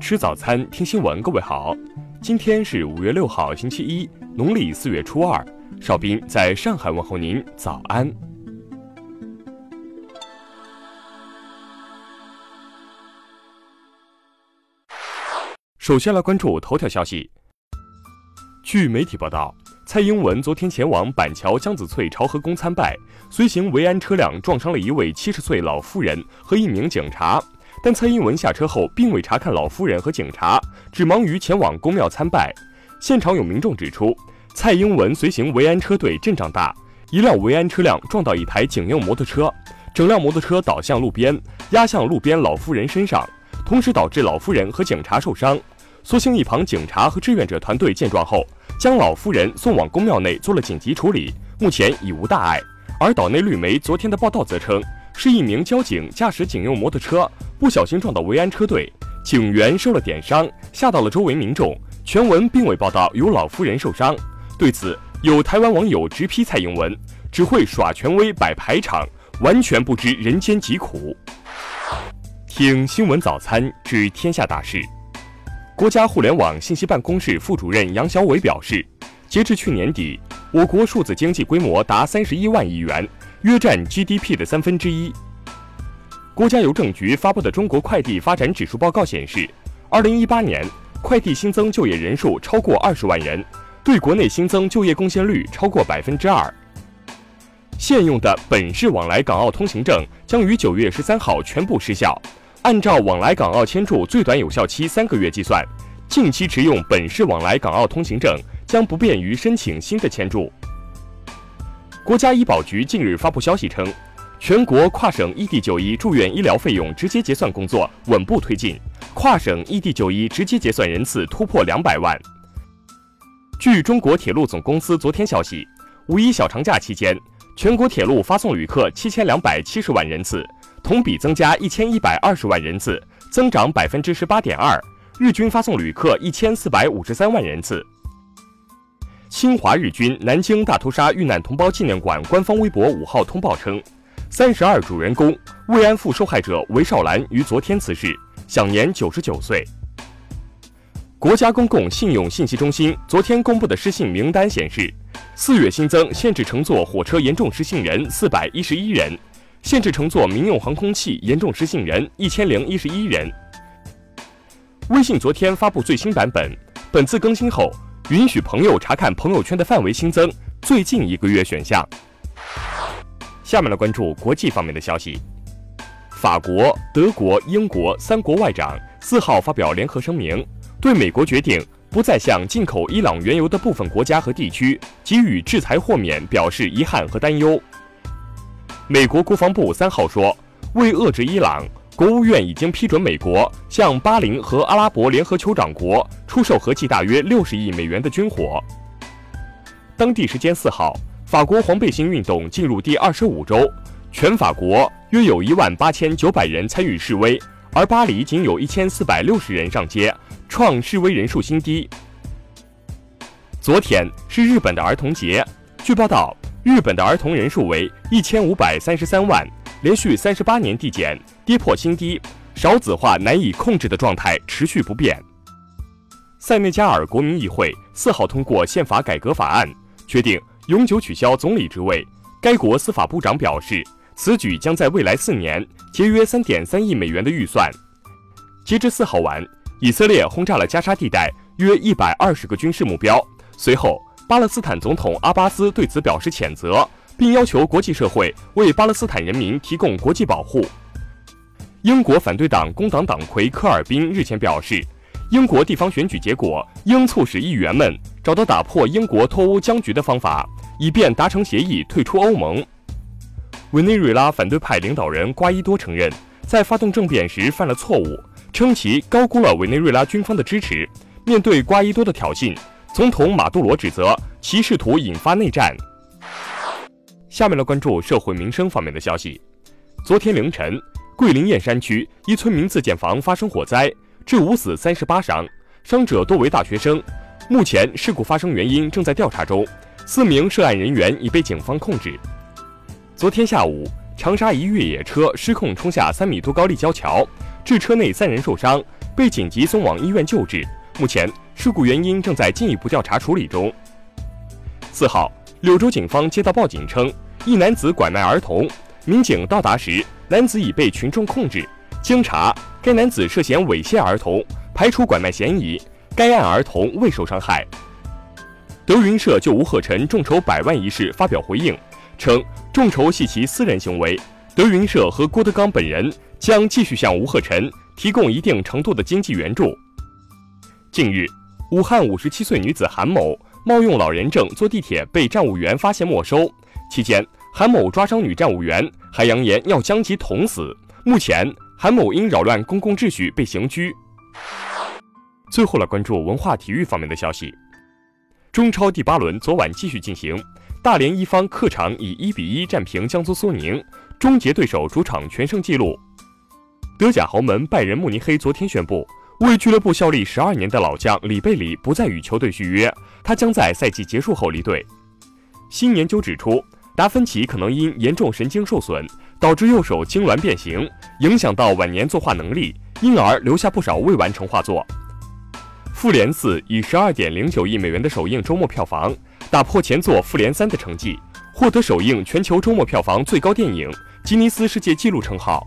吃早餐，听新闻。各位好，今天是五月六号，星期一，农历四月初二。邵兵在上海问候您，早安。首先来关注头条消息。据媒体报道，蔡英文昨天前往板桥江子翠朝和宫参拜，随行维安车辆撞伤了一位七十岁老妇人和一名警察。但蔡英文下车后，并未查看老夫人和警察，只忙于前往公庙参拜。现场有民众指出，蔡英文随行维安车队阵仗大，一辆维安车辆撞到一台警用摩托车，整辆摩托车倒向路边，压向路边老夫人身上，同时导致老夫人和警察受伤。所幸一旁警察和志愿者团队见状后，将老夫人送往公庙内做了紧急处理，目前已无大碍。而岛内绿媒昨天的报道则称。是一名交警驾驶警用摩托车不小心撞到维安车队，警员受了点伤，吓到了周围民众。全文并未报道有老夫人受伤。对此，有台湾网友直批蔡英文只会耍权威摆排场，完全不知人间疾苦。听新闻早餐知天下大事。国家互联网信息办公室副主任杨小伟表示，截至去年底，我国数字经济规模达三十一万亿元。约占 GDP 的三分之一。国家邮政局发布的《中国快递发展指数报告》显示，二零一八年快递新增就业人数超过二十万人，对国内新增就业贡献率超过百分之二。现用的本市往来港澳通行证将于九月十三号全部失效，按照往来港澳签注最短有效期三个月计算，近期持用本市往来港澳通行证将不便于申请新的签注。国家医保局近日发布消息称，全国跨省异地就医住院医疗费用直接结算工作稳步推进，跨省异地就医直接结算人次突破两百万。据中国铁路总公司昨天消息，五一小长假期间，全国铁路发送旅客七千两百七十万人次，同比增加一千一百二十万人次，增长百分之十八点二，日均发送旅客一千四百五十三万人次。侵华日军南京大屠杀遇难同胞纪念馆官方微博五号通报称，三十二主人公慰安妇受害者韦少兰于昨天辞世，享年九十九岁。国家公共信用信息中心昨天公布的失信名单显示，四月新增限制乘坐火车严重失信人四百一十一人，限制乘坐民用航空器严重失信人一千零一十一人。微信昨天发布最新版本，本次更新后。允许朋友查看朋友圈的范围新增最近一个月选项。下面来关注国际方面的消息。法国、德国、英国三国外长四号发表联合声明，对美国决定不再向进口伊朗原油的部分国家和地区给予制裁豁免表示遗憾和担忧。美国国防部三号说，为遏制伊朗。国务院已经批准美国向巴林和阿拉伯联合酋长国出售合计大约六十亿美元的军火。当地时间四号，法国黄背心运动进入第二十五周，全法国约有一万八千九百人参与示威，而巴黎仅有一千四百六十人上街，创示威人数新低。昨天是日本的儿童节，据报道，日本的儿童人数为一千五百三十三万。连续三十八年递减，跌破新低，少子化难以控制的状态持续不变。塞内加尔国民议会四号通过宪法改革法案，决定永久取消总理职位。该国司法部长表示，此举将在未来四年节约三点三亿美元的预算。截至四号晚，以色列轰炸了加沙地带约一百二十个军事目标。随后，巴勒斯坦总统阿巴斯对此表示谴责。并要求国际社会为巴勒斯坦人民提供国际保护。英国反对党工党党魁科尔宾日前表示，英国地方选举结果应促使议员们找到打破英国脱欧僵局的方法，以便达成协议退出欧盟。委内瑞拉反对派领导人瓜伊多承认，在发动政变时犯了错误，称其高估了委内瑞拉军方的支持。面对瓜伊多的挑衅，总统马杜罗指责其试图引发内战。下面来关注社会民生方面的消息。昨天凌晨，桂林燕山区一村民自建房发生火灾，致五死三十八伤，伤者多为大学生。目前事故发生原因正在调查中，四名涉案人员已被警方控制。昨天下午，长沙一越野车失控冲下三米多高立交桥，致车内三人受伤，被紧急送往医院救治。目前事故原因正在进一步调查处理中。四号，柳州警方接到报警称，一男子拐卖儿童，民警到达时，男子已被群众控制。经查，该男子涉嫌猥亵儿童，排除拐卖嫌疑。该案儿童未受伤害。德云社就吴鹤臣众筹百万一事发表回应，称众筹系其私人行为，德云社和郭德纲本人将继续向吴鹤臣提供一定程度的经济援助。近日，武汉五十七岁女子韩某冒用老人证坐地铁被站务员发现没收，期间韩某抓伤女站务员，还扬言要将其捅死。目前，韩某因扰乱公共秩序被刑拘。最后来关注文化体育方面的消息。中超第八轮昨晚继续进行，大连一方客场以一比一战平江苏苏宁，终结对手主场全胜纪录。德甲豪门拜仁慕尼黑昨天宣布，为俱乐部效力十二年的老将里贝里不再与球队续约，他将在赛季结束后离队。新研究指出，达芬奇可能因严重神经受损，导致右手痉挛变形，影响到晚年作画能力，因而留下不少未完成画作。《复联四》以十二点零九亿美元的首映周末票房，打破前作《复联三》的成绩，获得首映全球周末票房最高电影吉尼斯世界纪录称号。